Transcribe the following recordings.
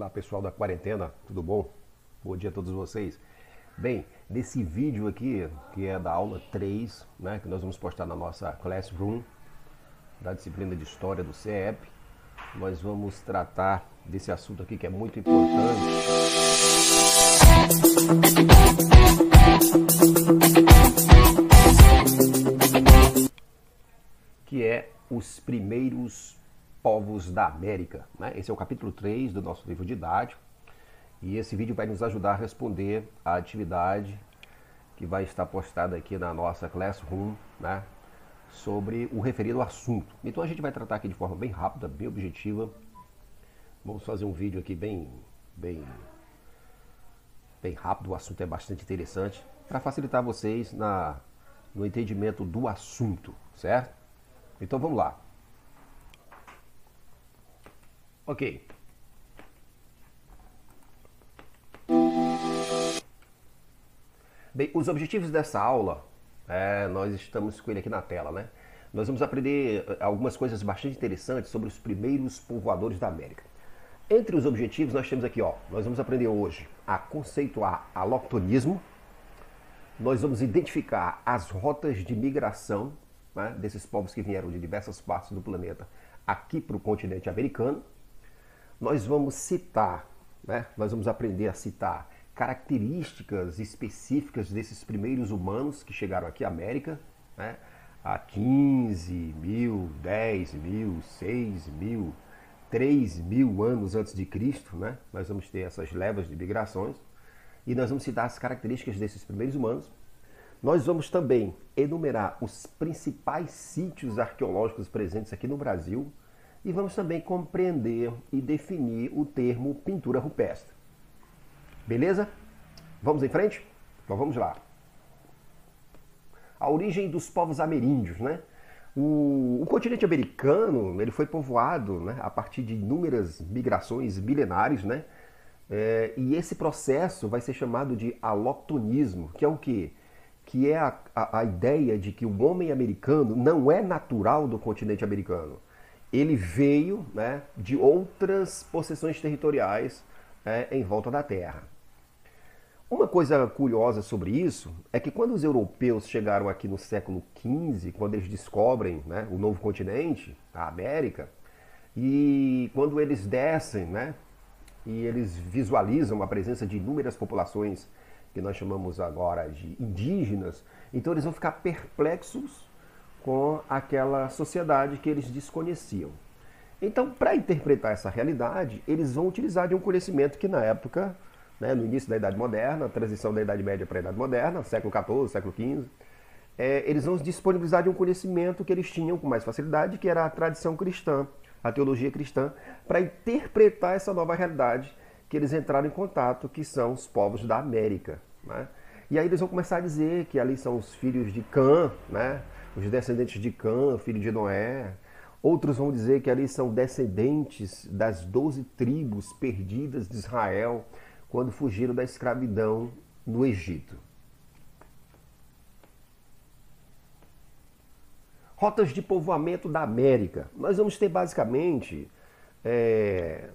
Olá pessoal da quarentena, tudo bom? Bom dia a todos vocês. Bem, nesse vídeo aqui, que é da aula 3, né, que nós vamos postar na nossa Classroom, da disciplina de História do CEP, nós vamos tratar desse assunto aqui que é muito importante. Que é os primeiros povos da América. Né? Esse é o capítulo 3 do nosso livro didático e esse vídeo vai nos ajudar a responder a atividade que vai estar postada aqui na nossa Classroom, né? sobre o referido assunto. Então a gente vai tratar aqui de forma bem rápida, bem objetiva. Vamos fazer um vídeo aqui bem, bem, bem rápido. O assunto é bastante interessante para facilitar vocês na, no entendimento do assunto, certo? Então vamos lá. Ok. Bem, os objetivos dessa aula, é, nós estamos com ele aqui na tela, né? Nós vamos aprender eh, algumas coisas bastante interessantes sobre os primeiros povoadores da América. Entre os objetivos, nós temos aqui, ó, nós vamos aprender hoje a conceituar aloctonismo, nós vamos identificar as rotas de migração né, desses povos que vieram de diversas partes do planeta aqui para o continente americano, nós vamos citar, né? nós vamos aprender a citar características específicas desses primeiros humanos que chegaram aqui à América, né? há 15 mil, 10 mil, 6 mil, 3 mil anos antes de Cristo, né? nós vamos ter essas levas de migrações e nós vamos citar as características desses primeiros humanos. Nós vamos também enumerar os principais sítios arqueológicos presentes aqui no Brasil, e vamos também compreender e definir o termo pintura rupestre. Beleza? Vamos em frente? Então vamos lá. A origem dos povos ameríndios, né? O, o continente americano ele foi povoado né, a partir de inúmeras migrações milenares, né? É, e esse processo vai ser chamado de aloctonismo, que é o quê? Que é a, a, a ideia de que o homem americano não é natural do continente americano ele veio né, de outras possessões territoriais é, em volta da Terra. Uma coisa curiosa sobre isso é que quando os europeus chegaram aqui no século XV, quando eles descobrem né, o novo continente, a América, e quando eles descem né, e eles visualizam a presença de inúmeras populações que nós chamamos agora de indígenas, então eles vão ficar perplexos com aquela sociedade que eles desconheciam. Então, para interpretar essa realidade, eles vão utilizar de um conhecimento que na época, né, no início da Idade Moderna, transição da Idade Média para a Idade Moderna, século XIV, século XV, é, eles vão disponibilizar de um conhecimento que eles tinham com mais facilidade, que era a tradição cristã, a teologia cristã, para interpretar essa nova realidade que eles entraram em contato, que são os povos da América. Né? E aí eles vão começar a dizer que ali são os filhos de Cã, né? Os descendentes de Cã, filho de Noé. Outros vão dizer que ali são descendentes das doze tribos perdidas de Israel quando fugiram da escravidão no Egito. Rotas de povoamento da América. Nós vamos ter basicamente é,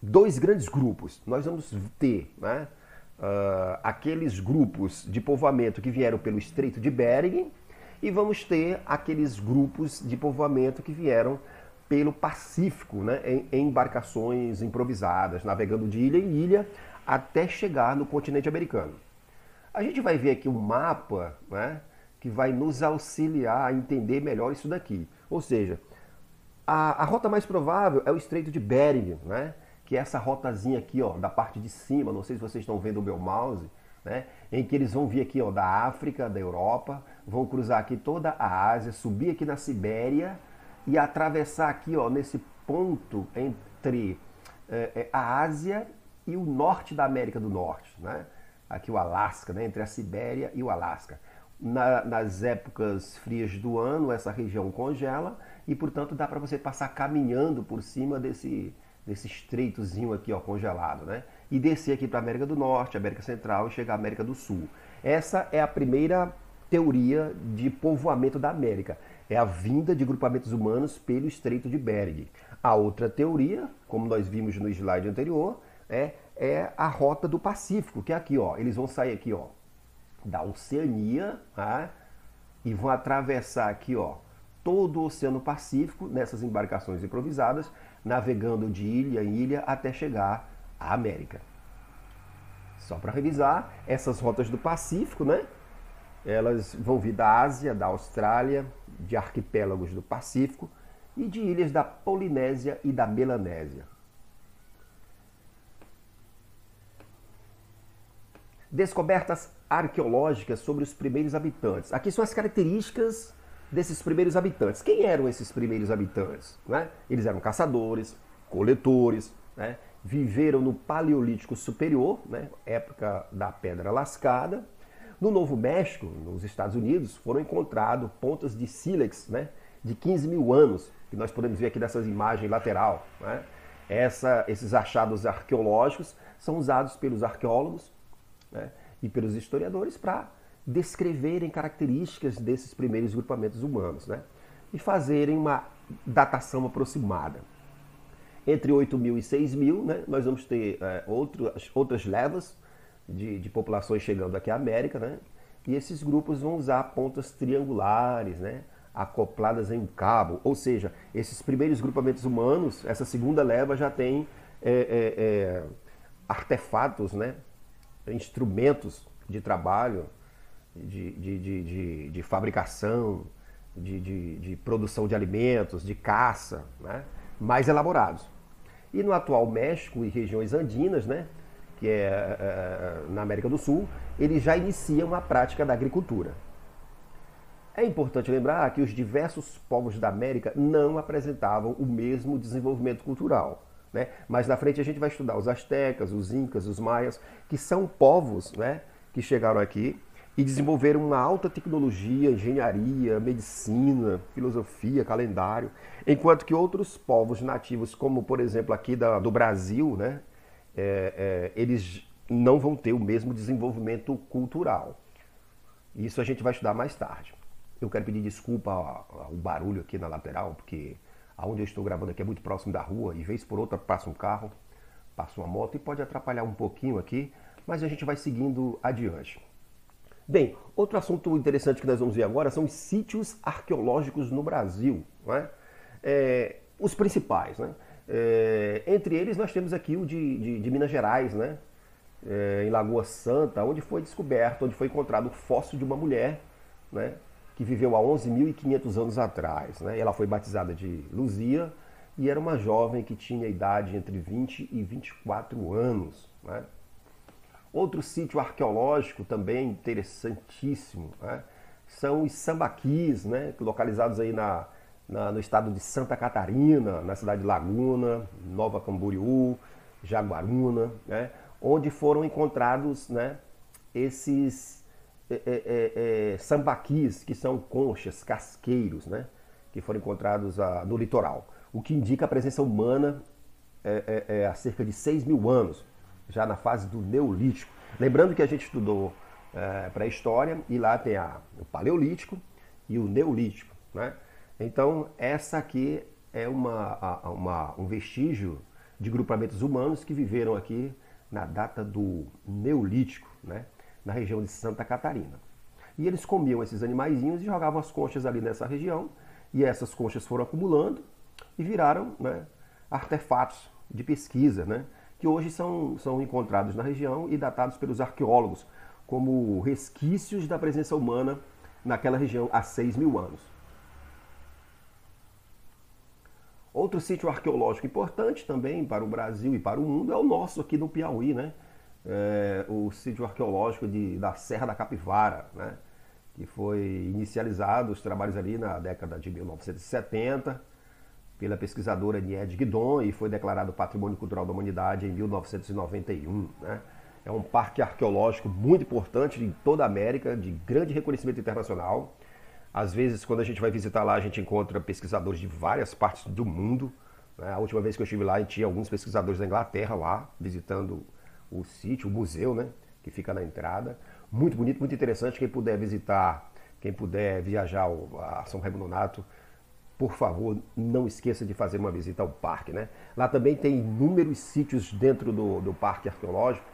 dois grandes grupos. Nós vamos ter né, uh, aqueles grupos de povoamento que vieram pelo Estreito de Bering, e vamos ter aqueles grupos de povoamento que vieram pelo Pacífico, né, em, em embarcações improvisadas, navegando de ilha em ilha até chegar no continente americano. A gente vai ver aqui um mapa né, que vai nos auxiliar a entender melhor isso daqui. Ou seja, a, a rota mais provável é o Estreito de Bering, né, que é essa rotazinha aqui ó, da parte de cima, não sei se vocês estão vendo o meu mouse, né, em que eles vão vir aqui ó, da África, da Europa, vão cruzar aqui toda a Ásia, subir aqui na Sibéria e atravessar aqui ó, nesse ponto entre é, a Ásia e o norte da América do Norte, né? aqui o Alasca, né? entre a Sibéria e o Alasca. Na, nas épocas frias do ano, essa região congela e, portanto, dá para você passar caminhando por cima desse, desse estreitozinho aqui ó, congelado, né? E descer aqui para a América do Norte, América Central e chegar à América do Sul. Essa é a primeira teoria de povoamento da América. é a vinda de grupamentos humanos pelo Estreito de Bering. A outra teoria, como nós vimos no slide anterior, é, é a rota do Pacífico, que é aqui, ó. Eles vão sair aqui, ó, da Oceania, tá? e vão atravessar aqui, ó, todo o Oceano Pacífico nessas embarcações improvisadas, navegando de ilha em ilha até chegar à América. Só para revisar, essas rotas do Pacífico, né? Elas vão vir da Ásia, da Austrália, de arquipélagos do Pacífico e de ilhas da Polinésia e da Melanésia. Descobertas arqueológicas sobre os primeiros habitantes. Aqui são as características desses primeiros habitantes. Quem eram esses primeiros habitantes? Né? Eles eram caçadores, coletores, né? Viveram no Paleolítico Superior, né? época da Pedra Lascada. No Novo México, nos Estados Unidos, foram encontrados pontas de sílex né? de 15 mil anos, que nós podemos ver aqui nessas imagens lateral. Né? Essa, esses achados arqueológicos são usados pelos arqueólogos né? e pelos historiadores para descreverem características desses primeiros grupamentos humanos né? e fazerem uma datação aproximada. Entre 8 mil e 6 mil, né, nós vamos ter é, outras, levas de, de, populações chegando aqui à América, né, e esses grupos vão usar pontas triangulares, né, acopladas em um cabo, ou seja, esses primeiros grupamentos humanos, essa segunda leva já tem é, é, é artefatos, né, instrumentos de trabalho, de, de, de, de fabricação, de, produção de alimentos, de caça, né? mais elaborados. E no atual México e regiões andinas, né? que é, é na América do Sul, eles já iniciam a prática da agricultura. É importante lembrar que os diversos povos da América não apresentavam o mesmo desenvolvimento cultural. Né? Mas na frente a gente vai estudar os astecas, os incas, os maias, que são povos né, que chegaram aqui e desenvolveram uma alta tecnologia, engenharia, medicina, filosofia, calendário, enquanto que outros povos nativos, como por exemplo aqui da, do Brasil, né, é, é, eles não vão ter o mesmo desenvolvimento cultural. Isso a gente vai estudar mais tarde. Eu quero pedir desculpa ao barulho aqui na lateral, porque aonde eu estou gravando aqui é muito próximo da rua e vez por outra passa um carro, passa uma moto e pode atrapalhar um pouquinho aqui, mas a gente vai seguindo adiante. Bem, outro assunto interessante que nós vamos ver agora são os sítios arqueológicos no Brasil. É? É, os principais. Né? É, entre eles nós temos aqui o de, de, de Minas Gerais, né? É, em Lagoa Santa, onde foi descoberto, onde foi encontrado o fóssil de uma mulher né? que viveu há 11.500 anos atrás. Né? Ela foi batizada de Luzia e era uma jovem que tinha idade entre 20 e 24 anos. Né? Outro sítio arqueológico também interessantíssimo né? são os sambaquis, né? localizados aí na, na, no estado de Santa Catarina, na cidade de Laguna, Nova Camboriú, Jaguaruna, né? onde foram encontrados né, esses é, é, é, é, sambaquis, que são conchas, casqueiros, né? que foram encontrados ah, no litoral, o que indica a presença humana é, é, é há cerca de 6 mil anos já na fase do Neolítico. Lembrando que a gente estudou é, pré-história e lá tem a, o Paleolítico e o Neolítico. Né? Então, essa aqui é uma, uma, um vestígio de grupamentos humanos que viveram aqui na data do Neolítico, né? na região de Santa Catarina. E eles comiam esses animaizinhos e jogavam as conchas ali nessa região, e essas conchas foram acumulando e viraram né, artefatos de pesquisa, né? Que hoje são, são encontrados na região e datados pelos arqueólogos como resquícios da presença humana naquela região há 6 mil anos. Outro sítio arqueológico importante também para o Brasil e para o mundo é o nosso aqui no Piauí, né? É, o sítio arqueológico de, da Serra da Capivara, né? que foi inicializado os trabalhos ali na década de 1970 pela pesquisadora Nied Guidon e foi declarado Patrimônio Cultural da Humanidade em 1991. Né? É um parque arqueológico muito importante em toda a América, de grande reconhecimento internacional. Às vezes, quando a gente vai visitar lá, a gente encontra pesquisadores de várias partes do mundo. Né? A última vez que eu estive lá, tinha alguns pesquisadores da Inglaterra lá, visitando o sítio, o museu, né? que fica na entrada. Muito bonito, muito interessante. Quem puder visitar Quem puder viajar a São Raimundo Nonato, por favor, não esqueça de fazer uma visita ao parque. Né? Lá também tem inúmeros sítios dentro do, do parque arqueológico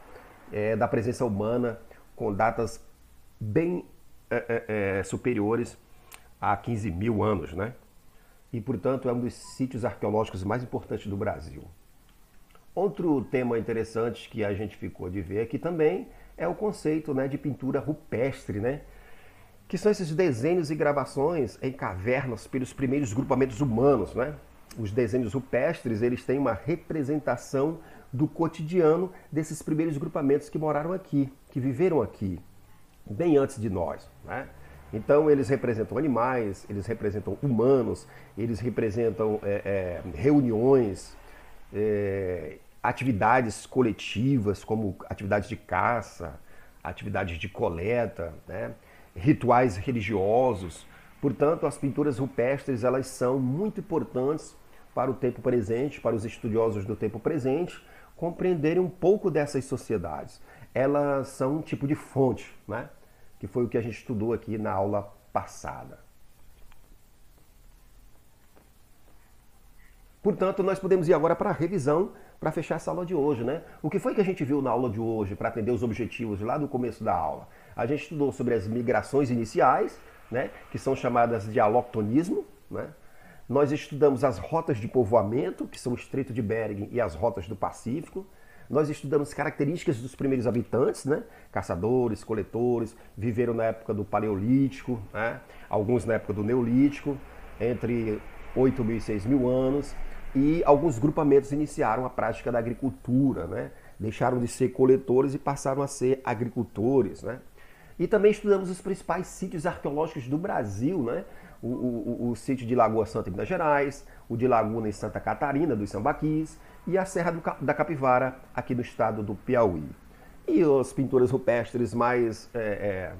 é, da presença humana com datas bem é, é, é superiores a 15 mil anos. Né? E, portanto, é um dos sítios arqueológicos mais importantes do Brasil. Outro tema interessante que a gente ficou de ver aqui também é o conceito né, de pintura rupestre, né? Que são esses desenhos e gravações em cavernas pelos primeiros grupamentos humanos. Né? Os desenhos rupestres eles têm uma representação do cotidiano desses primeiros grupamentos que moraram aqui, que viveram aqui, bem antes de nós. Né? Então eles representam animais, eles representam humanos, eles representam é, é, reuniões, é, atividades coletivas, como atividades de caça, atividades de coleta, né? Rituais religiosos. Portanto, as pinturas rupestres elas são muito importantes para o tempo presente, para os estudiosos do tempo presente, compreenderem um pouco dessas sociedades. Elas são um tipo de fonte, né? que foi o que a gente estudou aqui na aula passada. Portanto, nós podemos ir agora para a revisão para fechar essa aula de hoje, né? O que foi que a gente viu na aula de hoje para atender os objetivos lá do começo da aula? A gente estudou sobre as migrações iniciais, né? Que são chamadas de aloctonismo, né? Nós estudamos as rotas de povoamento, que são o Estreito de Bering e as rotas do Pacífico. Nós estudamos características dos primeiros habitantes, né? Caçadores, coletores, viveram na época do Paleolítico, né? alguns na época do Neolítico, entre 8 mil e 6 mil anos e alguns grupamentos iniciaram a prática da agricultura, né? deixaram de ser coletores e passaram a ser agricultores. Né? E também estudamos os principais sítios arqueológicos do Brasil, né? o, o, o sítio de Lagoa Santa em Minas Gerais, o de Laguna em Santa Catarina, dos Sambaquis, e a Serra do, da Capivara, aqui no estado do Piauí. E as pinturas rupestres mais é,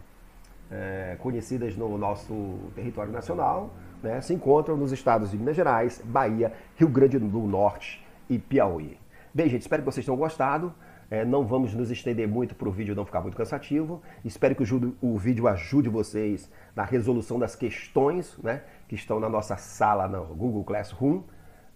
é, é, conhecidas no nosso território nacional, né, se encontram nos estados de Minas Gerais, Bahia, Rio Grande do Norte e Piauí. Bem, gente, espero que vocês tenham gostado. É, não vamos nos estender muito para o vídeo não ficar muito cansativo. Espero que o, o, vídeo ajude vocês na resolução das questões né, que estão na nossa sala no Google Classroom.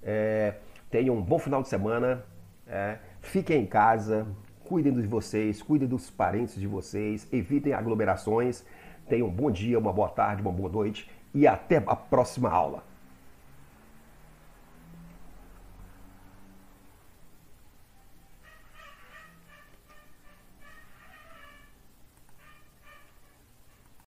É, tenham um bom final de semana. É, fiquem em casa, cuidem de vocês, cuidem dos parentes de vocês, evitem aglomerações. Tenham um bom dia, uma boa tarde, uma boa noite e até a próxima aula.